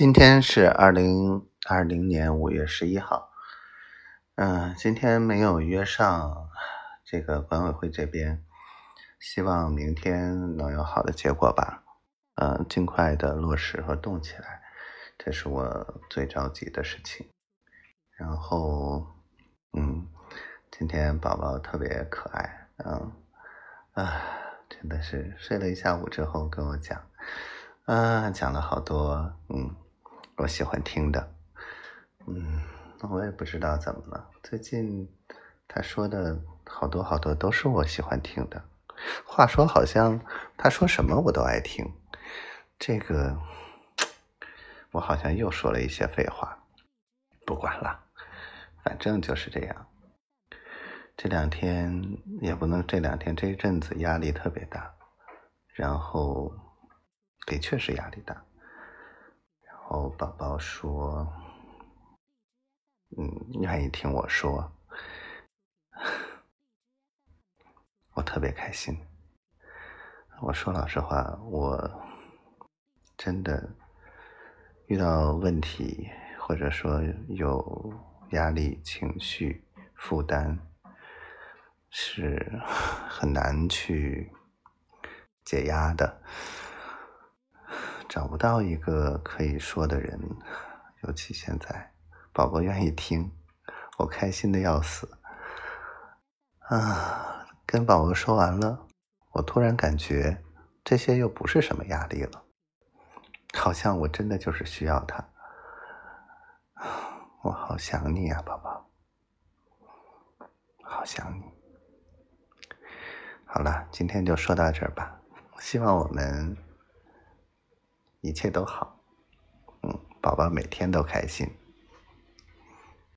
今天是二零二零年五月十一号，嗯，今天没有约上这个管委会这边，希望明天能有好的结果吧，嗯，尽快的落实和动起来，这是我最着急的事情。然后，嗯，今天宝宝特别可爱，嗯，啊，真的是睡了一下午之后跟我讲，啊，讲了好多，嗯。我喜欢听的，嗯，我也不知道怎么了。最近他说的好多好多都是我喜欢听的。话说，好像他说什么我都爱听。这个，我好像又说了一些废话。不管了，反正就是这样。这两天也不能，这两天这一阵子压力特别大，然后的确是压力大。哦，宝宝说：“嗯，愿意听我说，我特别开心。我说老实话，我真的遇到问题，或者说有压力、情绪负担，是很难去解压的。”找不到一个可以说的人，尤其现在，宝宝愿意听，我开心的要死。啊，跟宝宝说完了，我突然感觉这些又不是什么压力了，好像我真的就是需要他。我好想你啊，宝宝，好想你。好了，今天就说到这儿吧，希望我们。一切都好，嗯，宝宝每天都开心。